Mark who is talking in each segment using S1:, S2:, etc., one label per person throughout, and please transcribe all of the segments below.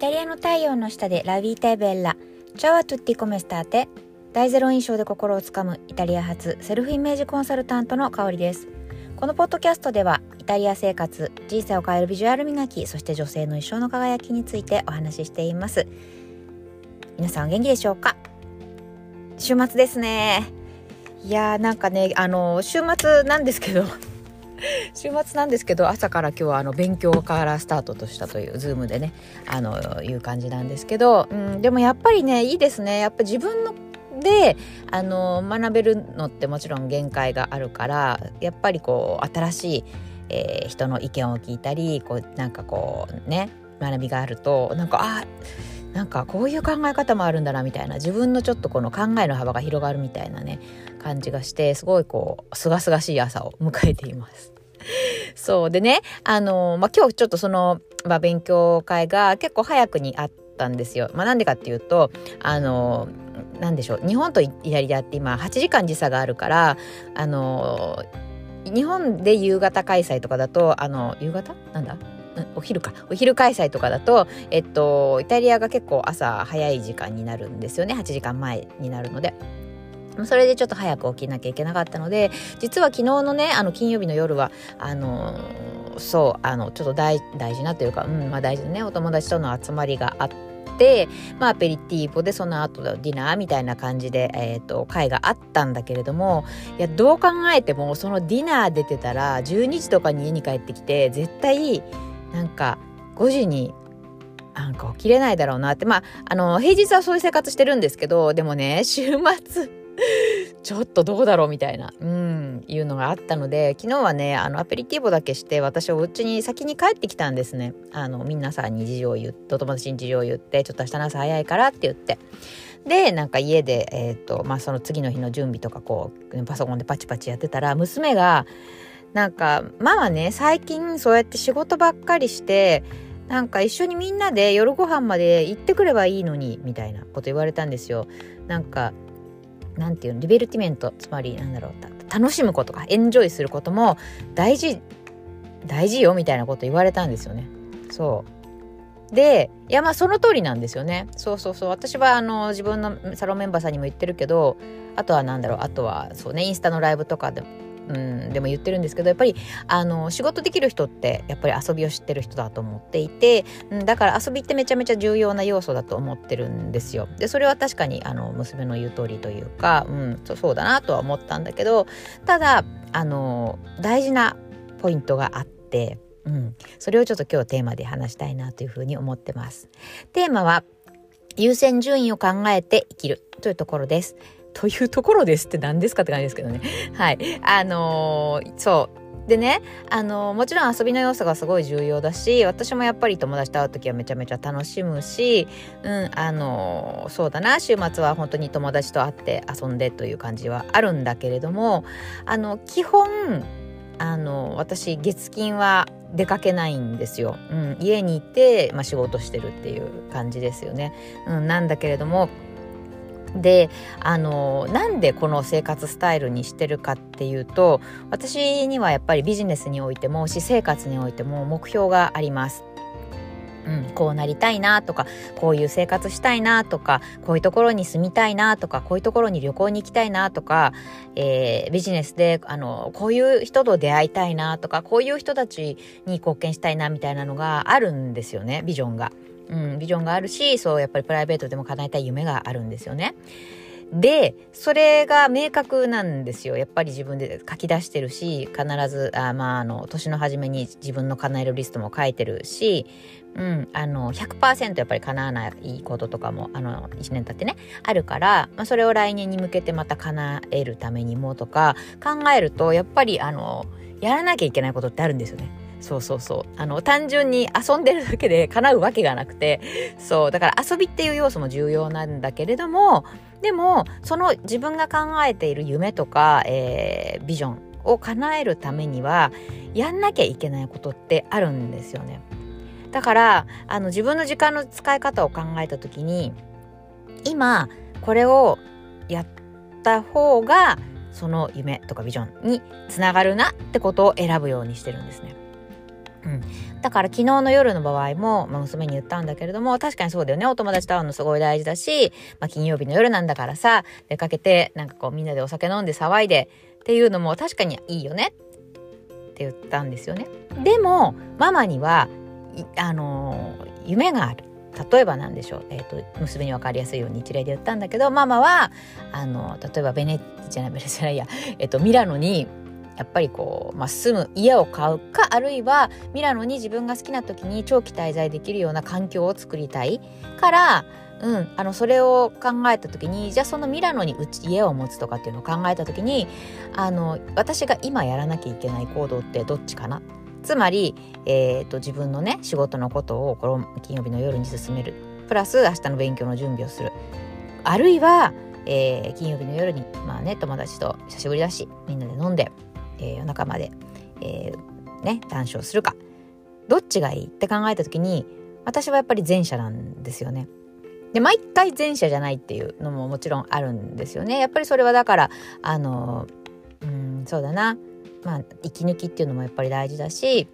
S1: タリアの太陽の下で La vita è bella。Ciao a tutti come state。第ゼロ印象で心をつかむイタリア発セルフイメージコンサルタントの香りです。このポッドキャストではイタリア生活人生を変えるビジュアル磨きそして女性の一生の輝きについてお話ししています。皆さん元気でしょうか？週末ですね。いやーなんかねあの週末なんですけど 週末なんですけど朝から今日はあの勉強からスタートとしたというズームでねあのいう感じなんですけど、うん、でもやっぱりねいいですねやっぱ自分のであの学べるのってもちろん限界があるからやっぱりこう新しい、えー、人の意見を聞いたりこうなんかこうね学びがあるとなんかあなんかこういう考え方もあるんだなみたいな自分のちょっとこの考えの幅が広がるみたいなね感じがしてすごいこう清々しい朝を迎えています。そうでねあの、まあ、今日ちょっとその、まあ、勉強会が結構早くにあったんですよ。まあ、なんでかっていうとあのなんでしょう日本とイタリアって今8時間時差があるからあの日本で夕方開催とかだとあの夕方？なんだ？お昼かお昼開催とかだと、えっと、イタリアが結構朝早い時間になるんですよね8時間前になるので。それでちょっと早く起きなきゃいけなかったので実は昨日のねあの金曜日の夜はあのそうあのちょっと大事なというか、うんまあ、大事なねお友達との集まりがあって。まあ、ペリティーボでその後ディナーみたいな感じで、えーと、会があったんだけれどもいやどう考えてもそのディナー出てたら12時とかに家に帰ってきて絶対なんか5時になんか起きれないだろうなってまああの平日はそういう生活してるんですけどでもね週末 ちょっとどうだろうみたいな、うん、いうのがあったので昨日はねあのアペリティブだけして私はお家に先に帰ってきたんですねあの皆さんに事情を言ってお友達に事情を言ってちょっと明日の朝早いからって言ってでなんか家で、えーとまあ、その次の日の準備とかこうパソコンでパチパチやってたら娘がなんかママね最近そうやって仕事ばっかりしてなんか一緒にみんなで夜ご飯まで行ってくればいいのにみたいなこと言われたんですよ。なんか何て言うのリベルティメントつまりなんだろう楽しむことかエンジョイすることも大事大事よみたいなこと言われたんですよね。そうでいやまあその通りなんですよね。そうそうそう私はあの自分のサロンメンバーさんにも言ってるけどあとは何だろうあとはそうねインスタのライブとかでうん、でも言ってるんですけどやっぱりあの仕事できる人ってやっぱり遊びを知ってる人だと思っていて、うん、だから遊びってめちゃめちゃ重要な要素だと思ってるんですよ。でそれは確かにあの娘の言う通りというか、うん、そうだなとは思ったんだけどただあの大事なポイントがあって。うん、それをちょっと今日テーマで話したいなというふうに思ってます。テーマは優先順位を考えて生きるというところです。というところですって何ですかって感じですけどね。はい。あのー、そう。でね、あのー、もちろん遊びの要素がすごい重要だし、私もやっぱり友達と会う時はめちゃめちゃ楽しむし、うん、あのー、そうだな、週末は本当に友達と会って遊んでという感じはあるんだけれども、あの、基本、あの、私、月金は出かけないんですよ。うん、家にいて、まあ、仕事してるっていう感じですよね。うん、なんだけれども、であのなんでこの生活スタイルにしてるかっていうと私にはやっぱりビジネスにおいても私生活においても目標があります。うん、こうなりたいなとかこういう生活したいなとかこういうところに住みたいなとかこういうところに旅行に行きたいなとか、えー、ビジネスであのこういう人と出会いたいなとかこういう人たちに貢献したいなみたいなのがあるんですよねビジョンが。うん、ビジョンがあるしそうやっぱりプライベートでも叶えたい夢があるんですよね。でそれが明確なんですよやっぱり自分で書き出してるし必ずあまああの年の初めに自分の叶えるリストも書いてるし、うん、あの100%やっぱり叶わないこととかもあの1年経ってねあるから、まあ、それを来年に向けてまた叶えるためにもとか考えるとやっぱりあのやらなきゃいけないことってあるんですよね。そうそうそう。あの、単純に遊んでるだけで叶うわけがなくて、そう、だから遊びっていう要素も重要なんだけれども、でも、その自分が考えている夢とか、えー、ビジョンを叶えるためには、やんなきゃいけないことってあるんですよね。だから、あの、自分の時間の使い方を考えた時に、今、これをやった方が、その夢とかビジョンにつながるなってことを選ぶようにしてるんですね。うん、だから昨日の夜の場合も、まあ、娘に言ったんだけれども確かにそうだよね。お友達と会うのすごい大事だし、まあ、金曜日の夜なんだからさ出かけてなんかこうみんなでお酒飲んで騒いでっていうのも確かにいいよね。って言ったんですよね。でもママにはあの、夢がある。例えばなんでしょう、えーと、娘に分かりやすいように一例で言ったんだけどママはあの例えばベネじゃないベネじゃないや、えーと、ミラノにやっぱりこう、まあ、住む家を買うかあるいはミラノに自分が好きな時に長期滞在できるような環境を作りたい。からうん、あのそれを考えた時にじゃあそのミラノにうち家を持つとかっていうのを考えた時にあの私が今やらなきゃいけない行動ってどっちかな？つまり、えーと、自分のね仕事のことをこの金曜日の夜に進める。プラス明日の勉強の準備をする。あるいは、えー、金曜日の夜にまあね友達と久しぶりだしみんなで飲んで、えー、夜中まで、えー、ね談笑するかどっちがいいって考えた時に私はやっぱり前者なんですよね。で毎回前者じゃないっていうのももちろんあるんですよね。やっぱりそれはだからあのうんそうだなまあ息抜きっていうのもやっぱり大事だし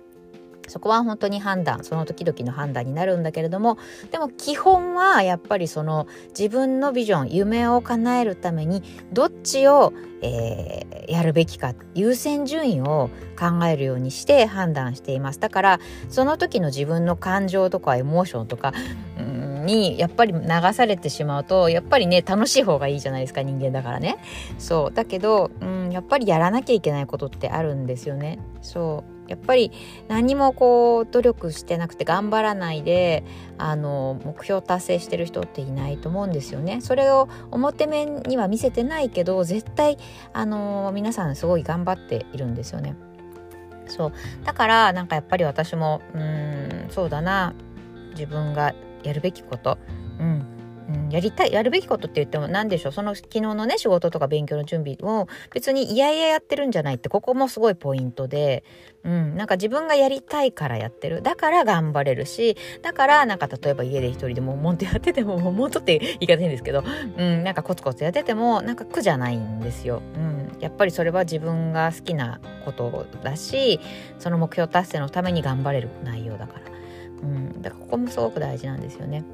S1: そこは本当に判断その時々の判断になるんだけれどもでも基本はやっぱりその自分のビジョン夢を叶えるためにどっちを、えー、やるべきか優先順位を考えるようにして判断しています。だからその時の自分の感情とかエモーションとか、にやっぱり流されてしまうとやっぱりね楽しい方がいいじゃないですか人間だからね。そう。だけど、うん、やっぱりやらなきゃいけないことってあるんですよね。そう。やっぱり何もこう努力してなくて頑張らないであの目標達成してる人っていないと思うんですよね。それを表面には見せてないけど絶対あの皆さんすごい頑張っているんですよね。そう。だからなんかやっぱり私もうんそうだな。自分がやるべきこと、うん、うん、やりたいやるべきことって言っても何でしょう。その昨日のね仕事とか勉強の準備を別にいやいややってるんじゃないってここもすごいポイントで、うん、なんか自分がやりたいからやってる。だから頑張れるしだからなんか例えば家で一人でももんとやっててももんとって言い方変ですけど、うん、なんかコツコツやっててもなんか苦じゃないんですよ。うん。やっぱりそれは自分が好きなことだしその目標達成のために頑張れる内容だから。うん、だからここもすごく大事なんですよね。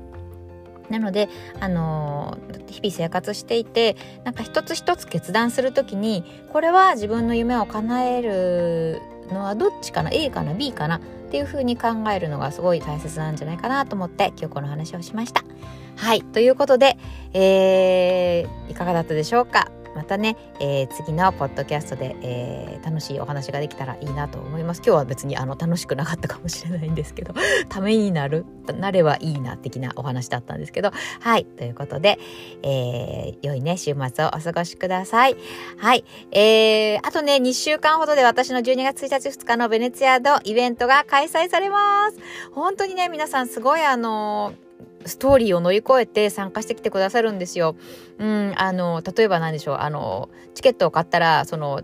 S1: なので、あのー、日々生活していてなんか一つ一つ決断する時にこれは自分の夢を叶えるのはどっちかな？A かな？B かな？っていうふうに考えるのがすごい大切なんじゃないかなと思って今日この話をしました。はい。ということで、えー、いかがだったでしょうか？またね、えー、次のポッドキャストで、えー、楽しいお話ができたらいいなと思います。今日は別にあの楽しくなかったかもしれないんですけど ためになるなればいいな的なお話だったんですけど。はいということで、えー、良いね週末をお過ごしください。はいえー、あとね2週間ほどで私の12月1日2日のベネツィアのイベントが開催されます。本当にね皆さんすごいあのーストーリーを乗り越えて参加してきてくださるんですよ。うん、あの例えば何でしょうあのチケットを買ったらその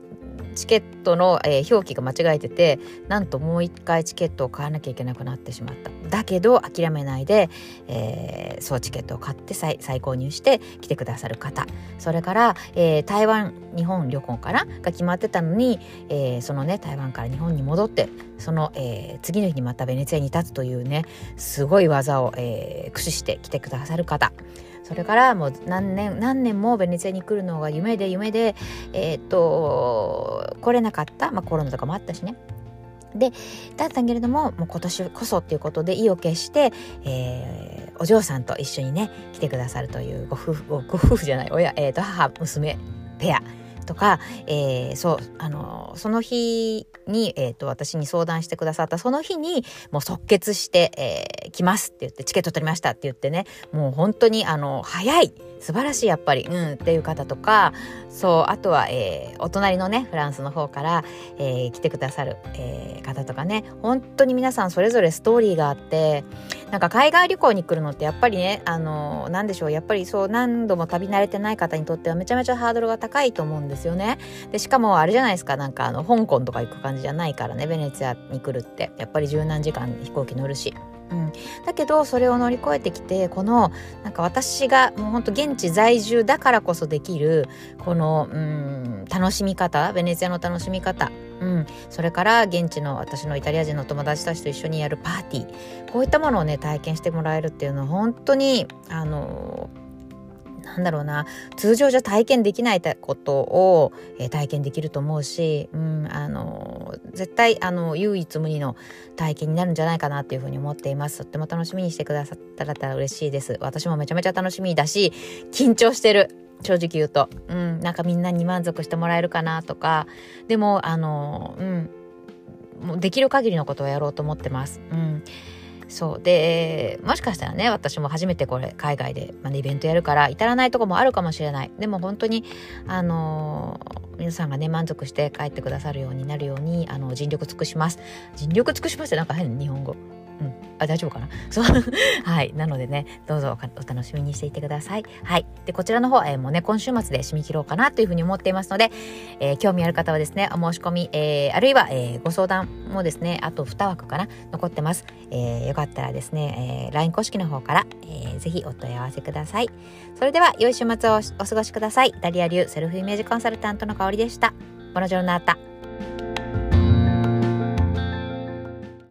S1: チケットの、えー、表記が間違えててなんともう一回チケットを買わなきゃいけなくなってしまった。だけど諦めないで、えー、そうチケットを買って再購入して来てくださる方。それから、えー、台湾日本旅行かなが決まってたのに、えー、そのね台湾から日本に戻ってその、えー、次の日にまたベネツィアに立つというねすごい技を、えー、駆使して来てくださる方。それからもう何年何年もベネツィアに来るのが夢で夢でえー、っと来れなかった、まあ、コロナとかもあったしね。でだったけれどももう今年こそっていうことで意を決して、えー、お嬢さんと一緒にね来てくださるというご夫婦ご夫婦じゃない親、えーと母娘ペア。とか、えー、そうあのその日に、えーと、私に相談してくださった。その日にもう即決して「えー、来ます」って言って「チケット取りました」って言ってね。もう本当にあの早い。素晴らしいやっぱり、うん、っていう方とかそうあとは、えー、お隣のねフランスの方から、えー、来てくださる、えー、方とかね。本当に皆さんそれぞれストーリーがあってなんか海外旅行に来るのってやっぱりねあの何でしょう。やっぱりそう何度も旅慣れてない方にとってはめちゃめちゃハードルが高いと思うんですよね。でしかもあれじゃないですか。なんかあの香港とか行く感じじゃないからね。ベネツィアに来るって。やっぱり十何時間飛行機乗るし。うん、だけどそれを乗り越えてきてこのなんか私がもうほんと現地在住だからこそできるこのうん楽しみ方ベネツィアの楽しみ方。うん、それから現地の私のイタリア人の友達たちと一緒にやるパーティー。こういったものをね体験してもらえるっていうのは本当にあのなんだろうな。通常じゃ体験できないことを、えー、体験できると思うし、うん、あの絶対あの唯一無二の体験になるんじゃないかなっていうふうに思っています。とっても楽しみにしてくださったら嬉しいです。私もめちゃめちゃ楽しみだし緊張してる。正直言うと、うん、なんかみんなに満足してもらえるかなとか。でもあのうんもうできる限りのことをやろうと思ってます。うん。そう。でもしかしたらね私も初めてこれ海外で、まあ、イベントやるから至らないとこもあるかもしれない。でも本当にあのー、皆さんがね満足して帰ってくださるようになるようにあの尽力尽くします。尽力尽くしますってなんか変な日本語、あ大丈夫かな？そう。はい。なのでねどうぞお楽しみにしていてください。はい。でこちらの方、えー、もうね今週末で締め切ろうかなというふうに思っていますので、えー、興味ある方はですねお申し込み、えー、あるいは、えご相談もですねあと2枠かな残ってます、えよかったらですね、え LINE 公式の方から、えー、ぜひお問い合わせください。それでは良い週末をお過ごしください。イタリア流セルフイメージコンサルタントの香りでした。ボナジョルナータ